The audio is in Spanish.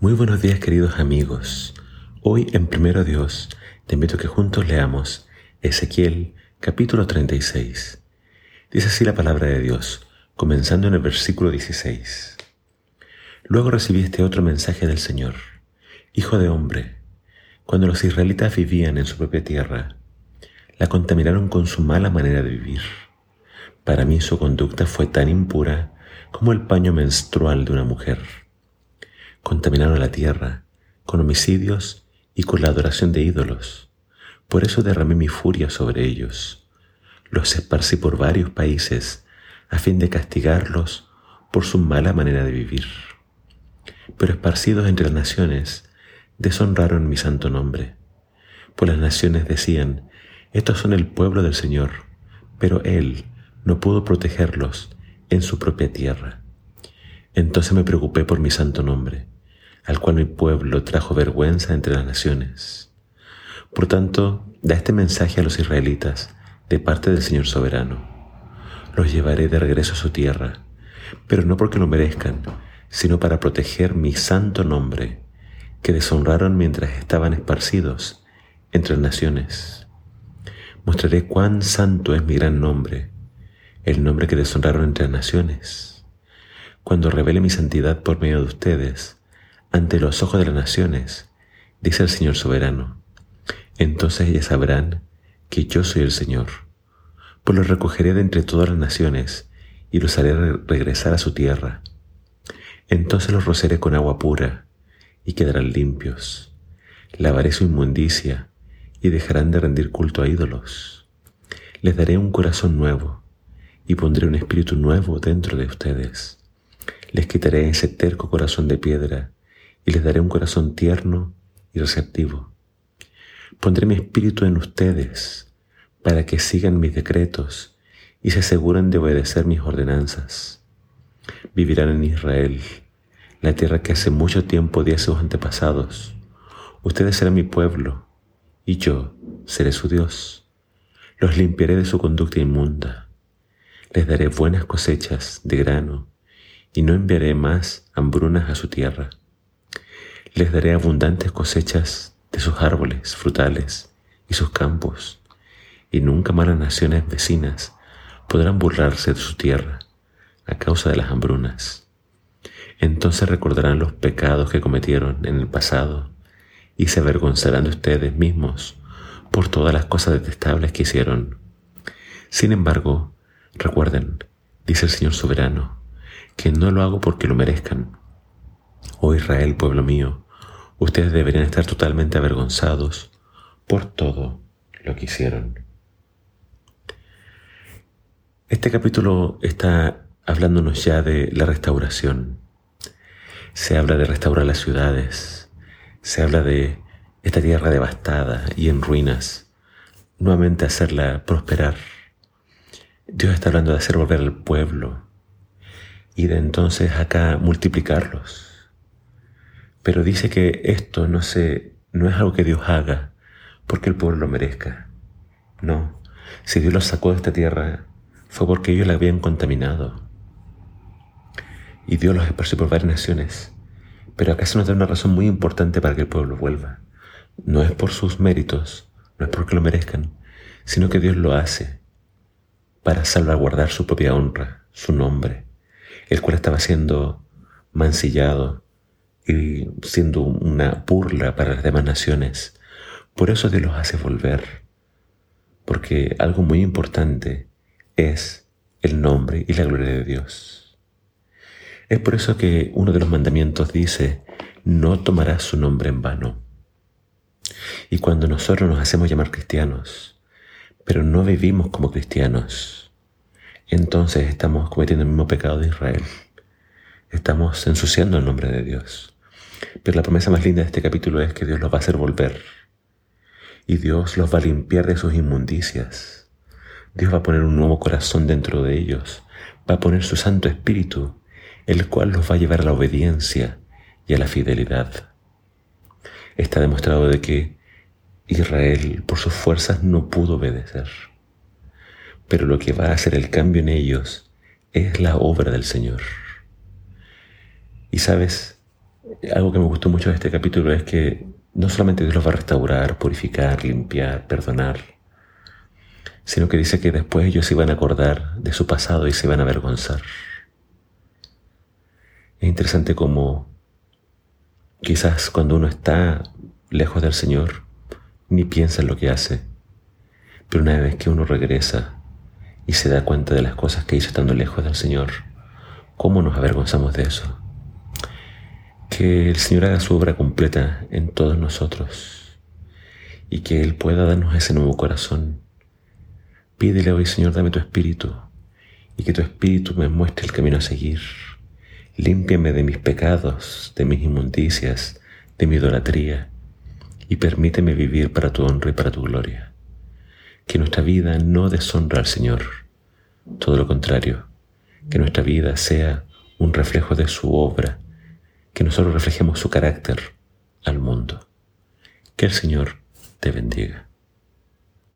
Muy buenos días queridos amigos. Hoy en Primero Dios te invito a que juntos leamos Ezequiel capítulo 36. Dice así la palabra de Dios, comenzando en el versículo 16. Luego recibí este otro mensaje del Señor. Hijo de hombre, cuando los israelitas vivían en su propia tierra, la contaminaron con su mala manera de vivir. Para mí su conducta fue tan impura como el paño menstrual de una mujer contaminaron la tierra con homicidios y con la adoración de ídolos. Por eso derramé mi furia sobre ellos. Los esparcí por varios países a fin de castigarlos por su mala manera de vivir. Pero esparcidos entre las naciones, deshonraron mi santo nombre. Pues las naciones decían, estos son el pueblo del Señor, pero Él no pudo protegerlos en su propia tierra. Entonces me preocupé por mi santo nombre al cual mi pueblo trajo vergüenza entre las naciones. Por tanto, da este mensaje a los israelitas de parte del Señor soberano. Los llevaré de regreso a su tierra, pero no porque lo merezcan, sino para proteger mi santo nombre, que deshonraron mientras estaban esparcidos entre las naciones. Mostraré cuán santo es mi gran nombre, el nombre que deshonraron entre las naciones. Cuando revele mi santidad por medio de ustedes, ante los ojos de las naciones, dice el Señor soberano. Entonces ellas sabrán que yo soy el Señor. Pues los recogeré de entre todas las naciones y los haré regresar a su tierra. Entonces los roceré con agua pura y quedarán limpios. Lavaré su inmundicia y dejarán de rendir culto a ídolos. Les daré un corazón nuevo y pondré un espíritu nuevo dentro de ustedes. Les quitaré ese terco corazón de piedra y les daré un corazón tierno y receptivo. Pondré mi espíritu en ustedes para que sigan mis decretos y se aseguren de obedecer mis ordenanzas. Vivirán en Israel, la tierra que hace mucho tiempo di a sus antepasados. Ustedes serán mi pueblo y yo seré su Dios. Los limpiaré de su conducta inmunda. Les daré buenas cosechas de grano y no enviaré más hambrunas a su tierra. Les daré abundantes cosechas de sus árboles frutales y sus campos, y nunca más las naciones vecinas podrán burlarse de su tierra a causa de las hambrunas. Entonces recordarán los pecados que cometieron en el pasado y se avergonzarán de ustedes mismos por todas las cosas detestables que hicieron. Sin embargo, recuerden, dice el Señor soberano, que no lo hago porque lo merezcan. Oh Israel, pueblo mío, Ustedes deberían estar totalmente avergonzados por todo lo que hicieron. Este capítulo está hablándonos ya de la restauración. Se habla de restaurar las ciudades. Se habla de esta tierra devastada y en ruinas, nuevamente hacerla prosperar. Dios está hablando de hacer volver al pueblo y de entonces acá multiplicarlos pero dice que esto no, se, no es algo que Dios haga porque el pueblo lo merezca. No, si Dios los sacó de esta tierra fue porque ellos la habían contaminado. Y Dios los esparció por varias naciones. Pero acá se nos da una razón muy importante para que el pueblo vuelva. No es por sus méritos, no es porque lo merezcan, sino que Dios lo hace para salvaguardar su propia honra, su nombre, el cual estaba siendo mancillado, y siendo una burla para las demás naciones. Por eso Dios los hace volver, porque algo muy importante es el nombre y la gloria de Dios. Es por eso que uno de los mandamientos dice, no tomarás su nombre en vano. Y cuando nosotros nos hacemos llamar cristianos, pero no vivimos como cristianos, entonces estamos cometiendo el mismo pecado de Israel. Estamos ensuciando el nombre de Dios. Pero la promesa más linda de este capítulo es que Dios los va a hacer volver. Y Dios los va a limpiar de sus inmundicias. Dios va a poner un nuevo corazón dentro de ellos. Va a poner su Santo Espíritu, el cual los va a llevar a la obediencia y a la fidelidad. Está demostrado de que Israel por sus fuerzas no pudo obedecer. Pero lo que va a hacer el cambio en ellos es la obra del Señor. Y sabes, algo que me gustó mucho de este capítulo es que no solamente Dios los va a restaurar, purificar, limpiar, perdonar, sino que dice que después ellos se iban a acordar de su pasado y se iban a avergonzar. Es interesante como quizás cuando uno está lejos del Señor, ni piensa en lo que hace, pero una vez que uno regresa y se da cuenta de las cosas que hizo estando lejos del Señor, ¿cómo nos avergonzamos de eso? Que el Señor haga su obra completa en todos nosotros y que Él pueda darnos ese nuevo corazón. Pídele hoy, Señor, dame tu espíritu y que tu espíritu me muestre el camino a seguir. Límpiame de mis pecados, de mis inmundicias, de mi idolatría y permíteme vivir para tu honra y para tu gloria que nuestra vida no deshonra al Señor, todo lo contrario, que nuestra vida sea un reflejo de su obra, que nosotros reflejemos su carácter al mundo. Que el Señor te bendiga.